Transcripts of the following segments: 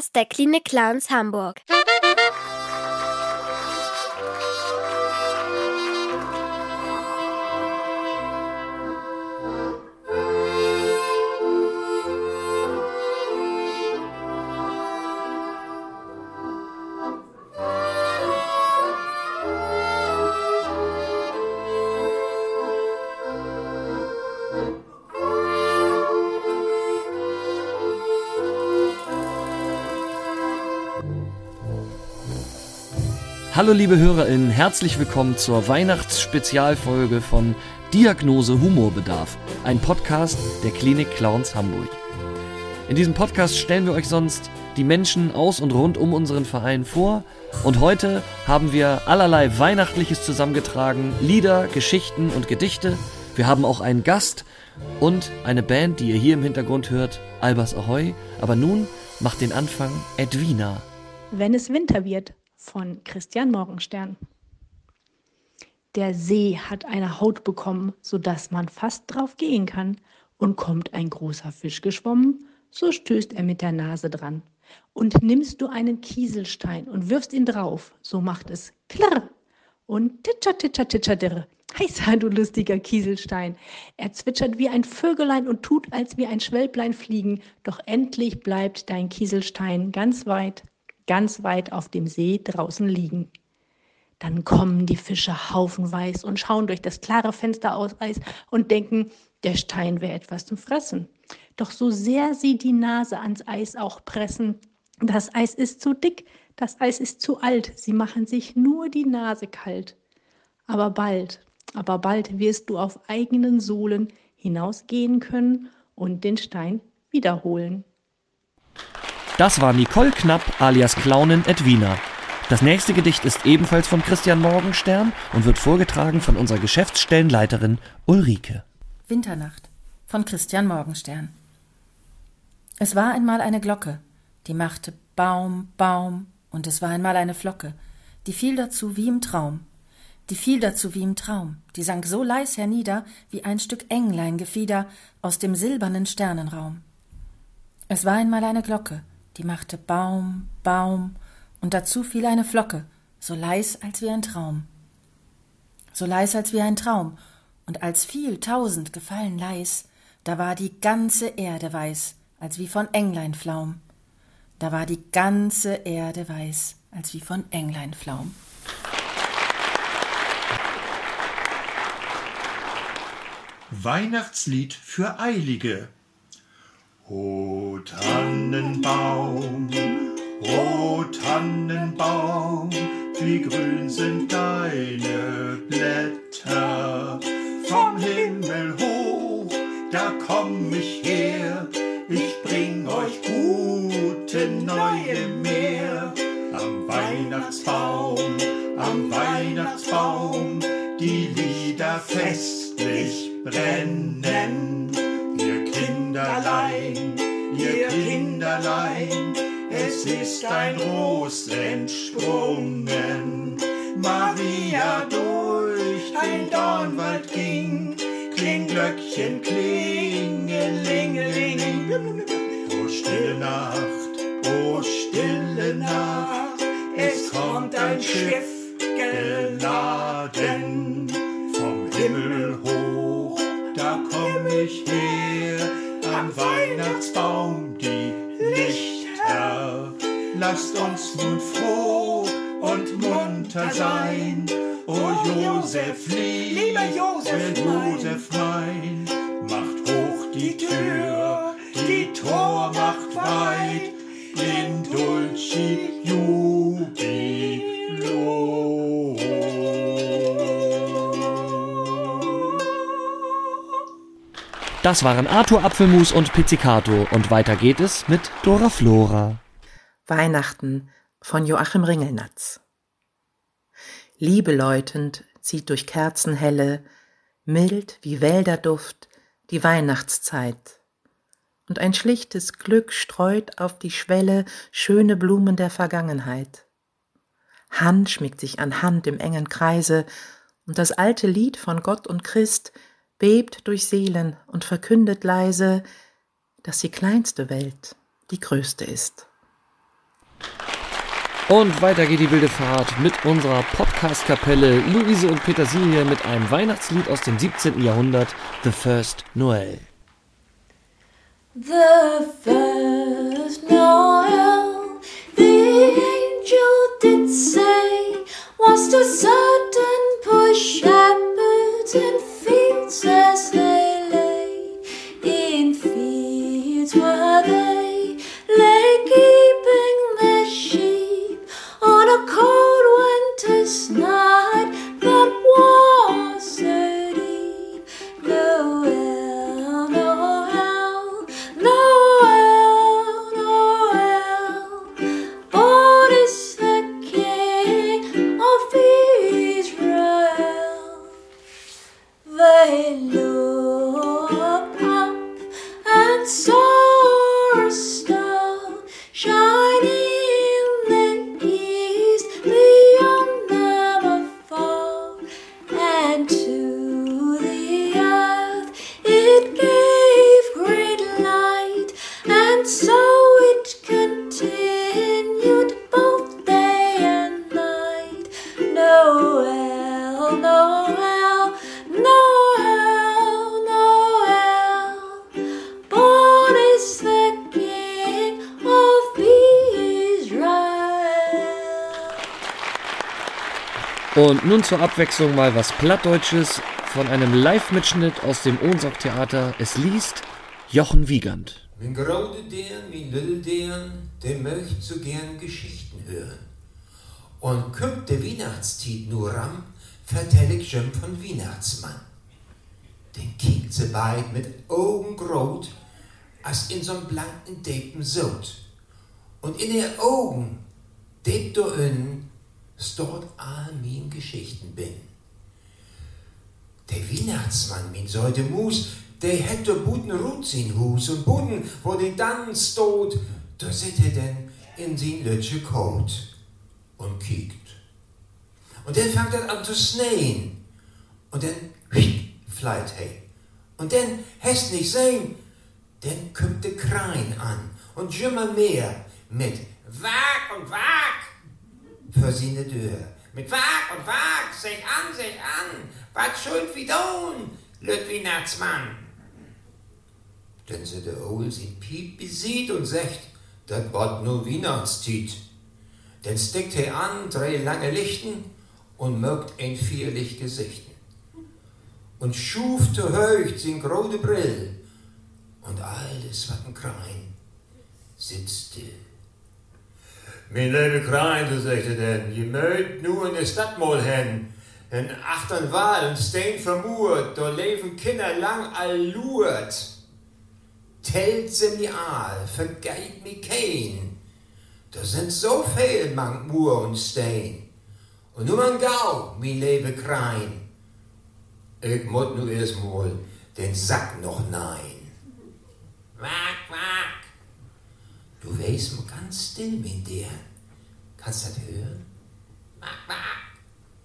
Podcast der Klinik Clowns Hamburg. Hallo liebe HörerInnen, herzlich willkommen zur Weihnachtsspezialfolge von Diagnose Humorbedarf, ein Podcast der Klinik Clowns Hamburg. In diesem Podcast stellen wir euch sonst die Menschen aus und rund um unseren Verein vor und heute haben wir allerlei Weihnachtliches zusammengetragen, Lieder, Geschichten und Gedichte. Wir haben auch einen Gast und eine Band, die ihr hier im Hintergrund hört, Albers Ahoy. Aber nun macht den Anfang Edwina. Wenn es Winter wird von Christian Morgenstern. Der See hat eine Haut bekommen, so dass man fast drauf gehen kann. Und kommt ein großer Fisch geschwommen, so stößt er mit der Nase dran. Und nimmst du einen Kieselstein und wirfst ihn drauf, so macht es klirr und titscher, titscher, titscher, dirr. Heißer, du lustiger Kieselstein. Er zwitschert wie ein Vögelein und tut, als wie ein Schwälblein fliegen. Doch endlich bleibt dein Kieselstein ganz weit ganz weit auf dem See draußen liegen. Dann kommen die Fische haufenweise und schauen durch das klare Fenster aus Eis und denken, der Stein wäre etwas zum Fressen. Doch so sehr sie die Nase ans Eis auch pressen, das Eis ist zu dick, das Eis ist zu alt, sie machen sich nur die Nase kalt. Aber bald, aber bald wirst du auf eigenen Sohlen hinausgehen können und den Stein wiederholen. Das war Nicole Knapp alias Clownin Edwina. Das nächste Gedicht ist ebenfalls von Christian Morgenstern und wird vorgetragen von unserer Geschäftsstellenleiterin Ulrike. Winternacht von Christian Morgenstern. Es war einmal eine Glocke, die machte Baum, Baum, und es war einmal eine Flocke, die fiel dazu wie im Traum. Die fiel dazu wie im Traum, die sank so leis hernieder wie ein Stück Engleingefieder aus dem silbernen Sternenraum. Es war einmal eine Glocke, die machte Baum, Baum, und dazu fiel eine Flocke, so leis als wie ein Traum. So leis als wie ein Traum, und als fiel tausend gefallen leis, da war die ganze Erde weiß, als wie von Engleinflaum. Da war die ganze Erde weiß, als wie von Engleinflaum. Weihnachtslied für Eilige O Tannenbaum, o Tannenbaum, wie grün sind deine Blätter. Vom Himmel hoch, da komm ich her, ich bring euch gute neue mehr. Am Weihnachtsbaum, am Weihnachtsbaum, die Lieder festlich brennen Kinderlein, ihr Kinderlein, es ist ein Ros entsprungen. Maria durch den Dornwald ging, Klingglöckchen klingelingeling. O stille Nacht, o stille Nacht, es kommt ein Schiff geladen Weihnachtsbaum die Lichter. Lasst uns nun froh und munter sein. O Josef lieb, lieber Josef, Josef mein, macht hoch die Tür, die Tor macht weit, in Dulci Jubilo. Das waren Arthur Apfelmus und Pizzicato und weiter geht es mit Dora Flora. Weihnachten von Joachim Ringelnatz. Liebe läutend zieht durch Kerzenhelle, mild wie Wälderduft, die Weihnachtszeit. Und ein schlichtes Glück streut auf die Schwelle schöne Blumen der Vergangenheit. Hand schmiegt sich an Hand im engen Kreise, und das alte Lied von Gott und Christ bebt durch Seelen und verkündet leise, dass die kleinste Welt die größte ist. Und weiter geht die wilde Fahrt mit unserer Podcast-Kapelle Luise und Petersilie mit einem Weihnachtslied aus dem 17. Jahrhundert, The First Noel. The first Noel, the angel did say, was to certain poor shepherds in princess nun zur Abwechslung mal was Plattdeutsches von einem Live-Mitschnitt aus dem Ohnsorg-Theater. Es liest Jochen Wiegand. Mein graude deren, little deren, der möcht so gern Geschichten hören. Und kommt der Weihnachtstiet nur ran, vertell ich Jim von Weihnachtsmann. Den kickt sie beid mit Augen grot, als in so'n blanken Depen Sot. Und in ihr Augen, det do innen, stort all min Geschichten bin. Der Weihnachtsmann, min sollte Mus, der hätte buten Rut in Hus und buten, wo die dann stot, da sit er denn in sin lütsche Kot und kiekt. Und dann fängt er an zu sneen. Und dann fleit hey. Und dann häst nicht sein, dann kommt der Krein an und jümmer mehr mit Wag und Wag für seine Tür. Mit Wag und Wag, sech an, sech an, was schuld wie don, Lüt Weihnachtsmann. Denn se der Ohl sin Piep besieht und sagt, dat wat nur Weihnachtstiet. Denn steckt he an drei lange Lichten und mögt ein vierlich Gesichten. Und schuf zu höcht sin grode Brill und alles wat ein Krein sitzt still. Mein liebe Krein, du sagte denn, je mögt nur in der Stadt mal hin, in achtern Wahl und Stein vermurt, da leben Kinder lang allurt. Tellt sie mi all, vergeit mi kein. Da sind so viel mang Mur und Stein. Und nur man gau, mi lebe Krein. Ich mut nu erst mal den Sack noch nein. Wack. Du weißt mal ganz still mit dir. Kannst das hören? Wack.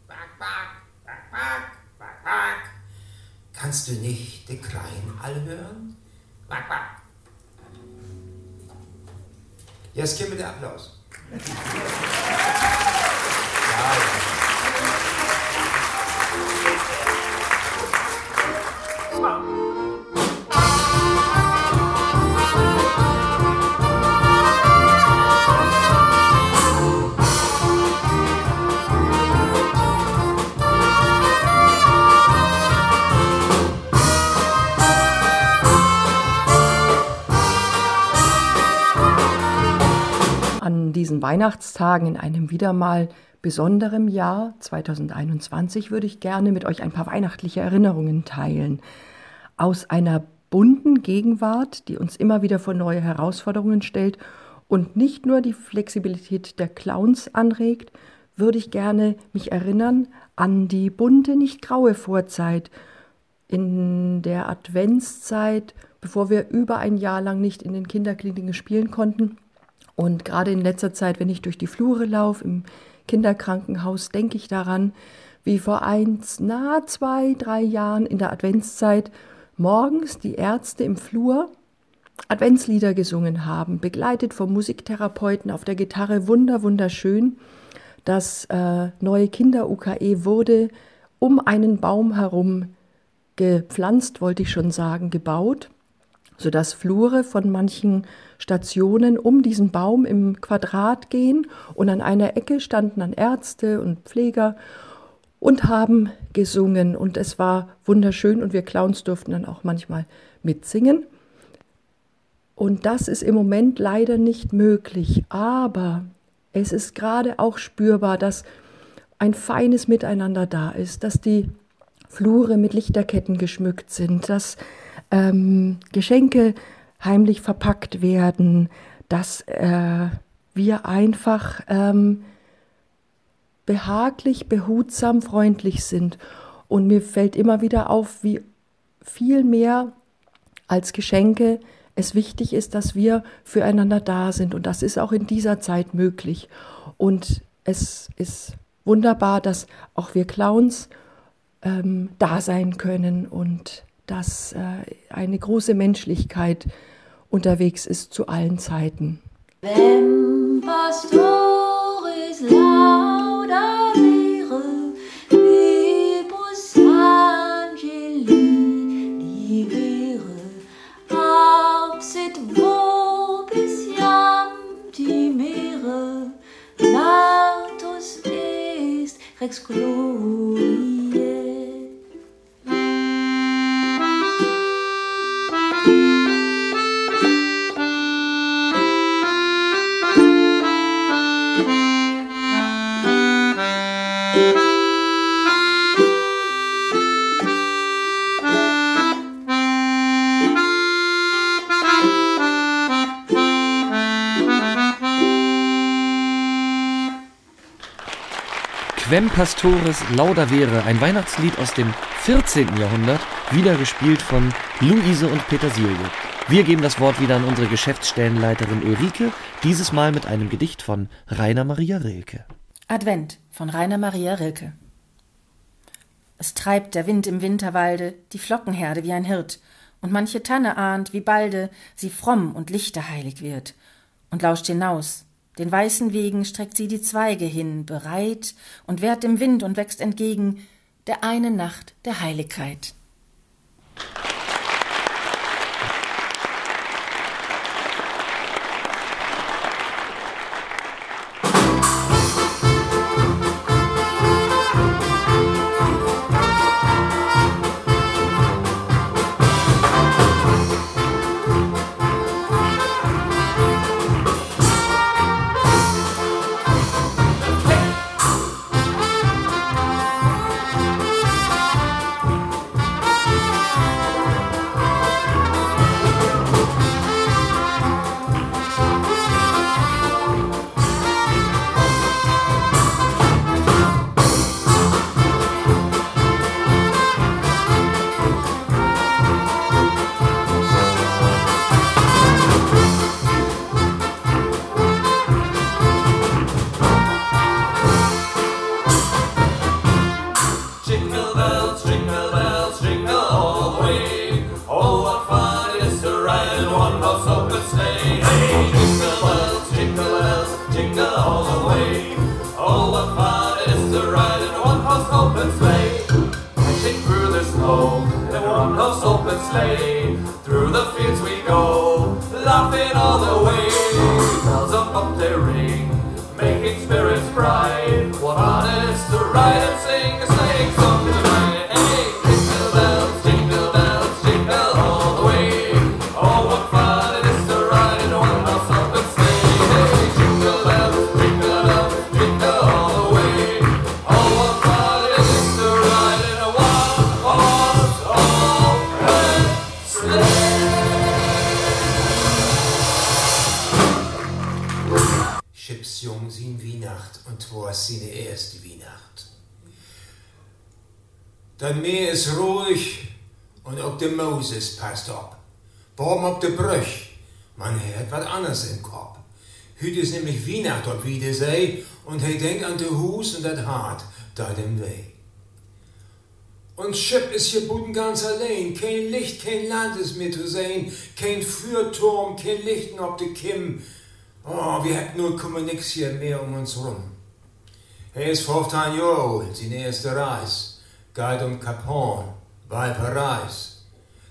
Wack, wack. Kannst du nicht den Kleinen all hören? Jetzt kommt der Applaus. Ja, ja. An diesen Weihnachtstagen in einem wieder mal besonderem Jahr 2021 würde ich gerne mit euch ein paar weihnachtliche Erinnerungen teilen. Aus einer bunten Gegenwart, die uns immer wieder vor neue Herausforderungen stellt und nicht nur die Flexibilität der Clowns anregt, würde ich gerne mich erinnern an die bunte, nicht graue Vorzeit in der Adventszeit, bevor wir über ein Jahr lang nicht in den Kinderkliniken spielen konnten. Und gerade in letzter Zeit, wenn ich durch die Flure laufe, im Kinderkrankenhaus, denke ich daran, wie vor eins, na zwei, drei Jahren in der Adventszeit morgens die Ärzte im Flur Adventslieder gesungen haben, begleitet vom Musiktherapeuten auf der Gitarre, wunder, wunderschön. Das äh, neue Kinder-UKE wurde um einen Baum herum gepflanzt, wollte ich schon sagen, gebaut, sodass Flure von manchen Stationen um diesen Baum im Quadrat gehen und an einer Ecke standen dann Ärzte und Pfleger und haben gesungen und es war wunderschön und wir Clowns durften dann auch manchmal mitsingen. Und das ist im Moment leider nicht möglich, aber es ist gerade auch spürbar, dass ein feines Miteinander da ist, dass die Flure mit Lichterketten geschmückt sind, dass ähm, Geschenke heimlich verpackt werden, dass äh, wir einfach ähm, behaglich, behutsam, freundlich sind. Und mir fällt immer wieder auf, wie viel mehr als Geschenke es wichtig ist, dass wir füreinander da sind. Und das ist auch in dieser Zeit möglich. Und es ist wunderbar, dass auch wir Clowns ähm, da sein können und dass äh, eine große Menschlichkeit unterwegs ist zu allen Zeiten. Wenn Pastores lauda vere, libus angeli libere, absit vobis jam timere, natus est rex glorie. Quem Pastores Lauda Vere, ein Weihnachtslied aus dem 14. Jahrhundert, wieder gespielt von Luise und Petersilie. Wir geben das Wort wieder an unsere Geschäftsstellenleiterin Ulrike, dieses Mal mit einem Gedicht von Rainer Maria Rilke. Advent von Rainer Maria Rilke. Es treibt der Wind im Winterwalde die Flockenherde wie ein Hirt, und manche Tanne ahnt, wie balde sie fromm und lichterheilig wird, und lauscht hinaus, den weißen Wegen streckt sie die Zweige hin, bereit und wehrt dem Wind und wächst entgegen der eine Nacht der Heiligkeit. Moses passt ab. Boben auf der Brüch, man hört was anderes im Kopf. Heute ist nämlich Weihnacht auf Wiedersee und er denkt an de Hus und das Hart da dem Weg. Und Schiff ist hier Buden ganz allein. Kein Licht, kein Land ist mehr zu sehen. Kein Fürturm, kein Licht auf de Kim. Oh, wir hätten nur kummer nix hier mehr um uns rum. Er ist 15 Jahre alt, seine erste Reis. Geht um Cap Horn, bei Paris.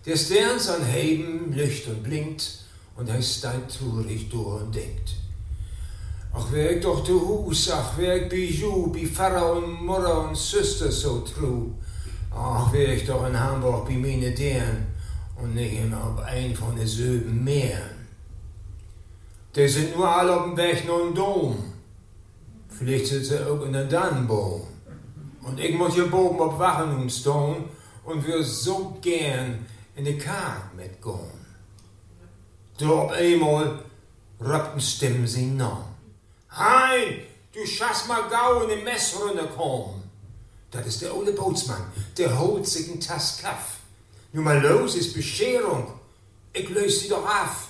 Der Sterns an Heben Licht und blinkt und er steigt turig durch und denkt. Ach, wär ich doch de Hus, ach, wär ich Bijou, bi Pfarrer und Mutter und Süster so true. Ach, wär ich doch in Hamburg bi meine Deren und nicht immer auf ein von den Söben Meeren. Die sind nur alle auf dem Weg nach dem Dom. Vielleicht sind sie auch in der Dannenbaum. Und ich muss hier oben auf Wachen und stehen und wir so gern in die Karte mitgehen. Da auf einmal rückten Stimmen sie nach. Hein, du schaffst mal gau in den Mess runterkommen. Das ist der Ole Bootsmann, der holt sich einen Tass Kaff. Nur mal los ist Bescherung. Ich löse sie doch auf.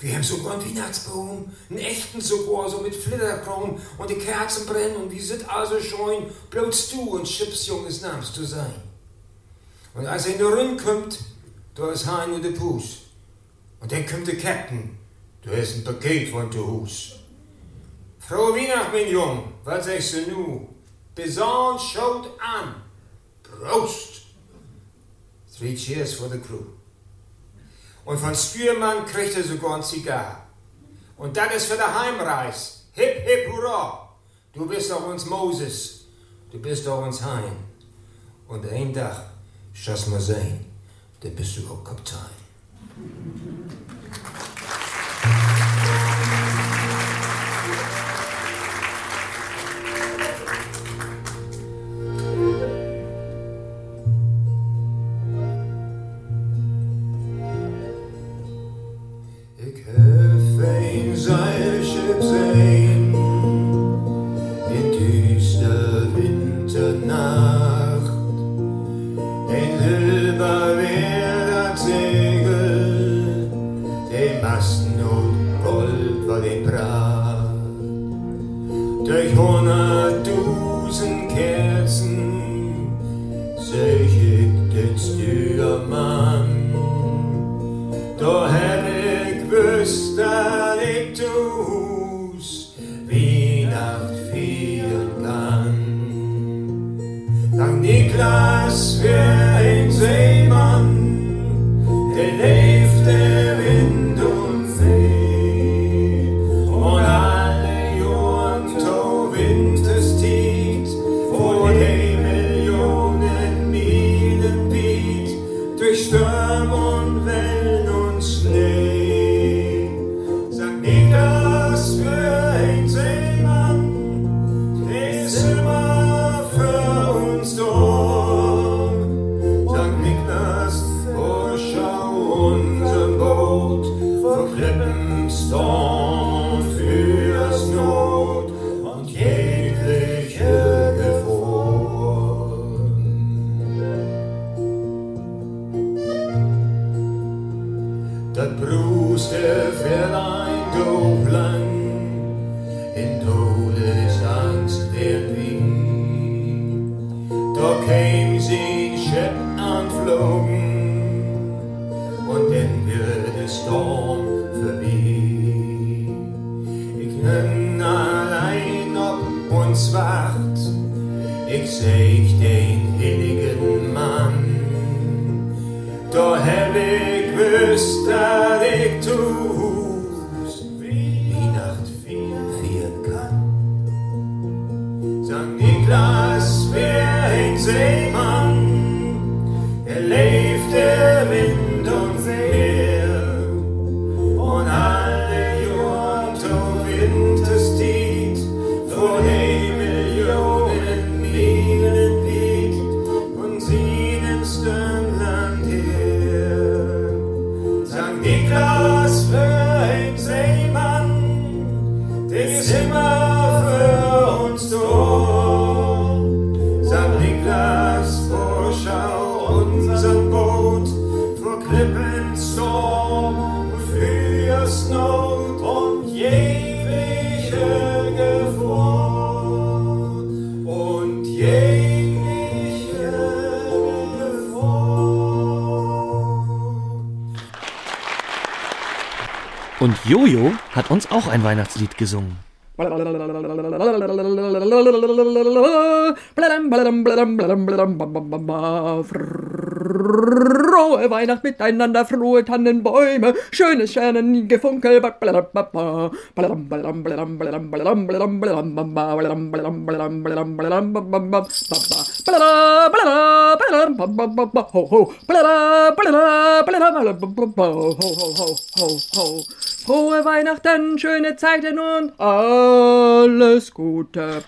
Wir haben sogar einen Weihnachtsbaum, einen echten sogar, so mit Flitterkron und die Kerzen brennen und wir sind also schon bloß du und Chipsjunges Namens zu sein. Und als er in der Rund kommt, da ist Hein und der Puss. Und dann kommt der Captain, da ist ein Paket von zu Hus. Frohe Weihnacht, mein Jung, was sagst du nu? Besan schaut an. Prost! Three cheers for the crew. Und von Spürmann kriegt er sogar ein Zigar. Und das ist für der Heimreis. Hip, hip, hurra! Du bist doch uns Moses. Du bist doch uns Hein. Und ein Tag, schaffst mal sein, da bist du auch Kapitän. dla świata. Wär ein Und Jojo hat uns auch ein Weihnachtslied gesungen. Frohe Weihnacht miteinander, frohe Tannenbäume, schönes Sternengefunkel. Frohe Weihnachten, schöne Zeiten und alles Gute.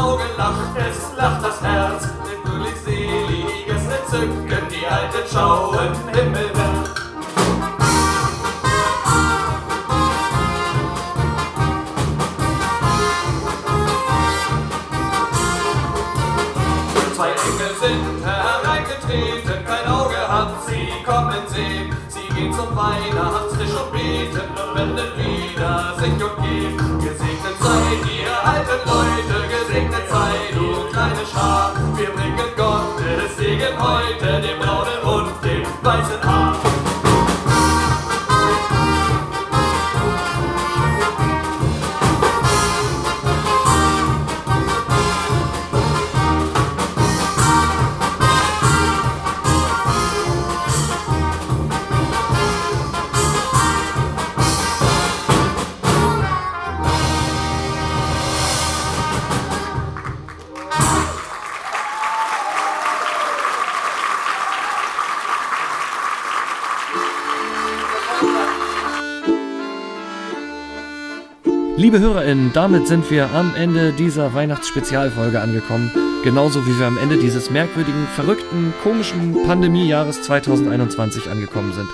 Auge lacht, es lacht das Herz. Mit fröhlich seliges Entzücken, die Alten schauen himmelwärts. Zwei Engel sind hereingetreten, kein Auge hat sie kommen sehen. Sie gehen zum Weihnachtstisch und beten und wenden wieder sich und gehen. Gesegnet seid ihr alten Leute, Heute dem braunen und dem weißen Haar. Liebe HörerInnen, damit sind wir am Ende dieser Weihnachtsspezialfolge angekommen. Genauso wie wir am Ende dieses merkwürdigen, verrückten, komischen Pandemiejahres 2021 angekommen sind.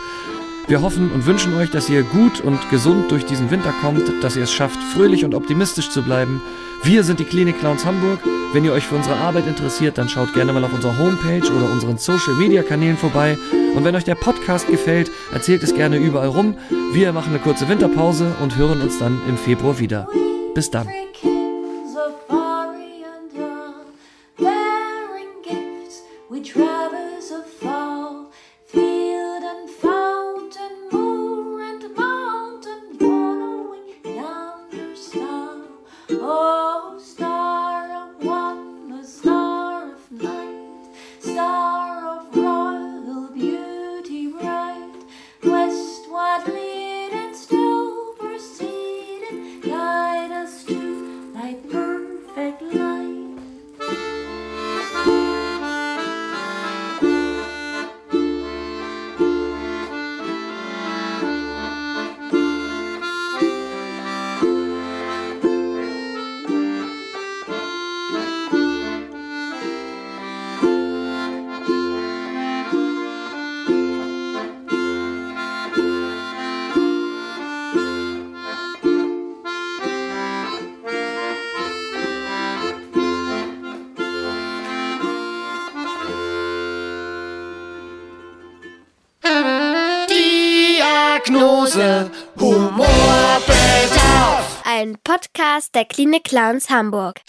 Wir hoffen und wünschen euch, dass ihr gut und gesund durch diesen Winter kommt, dass ihr es schafft, fröhlich und optimistisch zu bleiben. Wir sind die Klinik Clowns Hamburg. Wenn ihr euch für unsere Arbeit interessiert, dann schaut gerne mal auf unserer Homepage oder unseren Social Media Kanälen vorbei. Und wenn euch der Podcast gefällt, erzählt es gerne überall rum. Wir machen eine kurze Winterpause und hören uns dann im Februar wieder. Bis dann. Der Klinik Clowns Hamburg.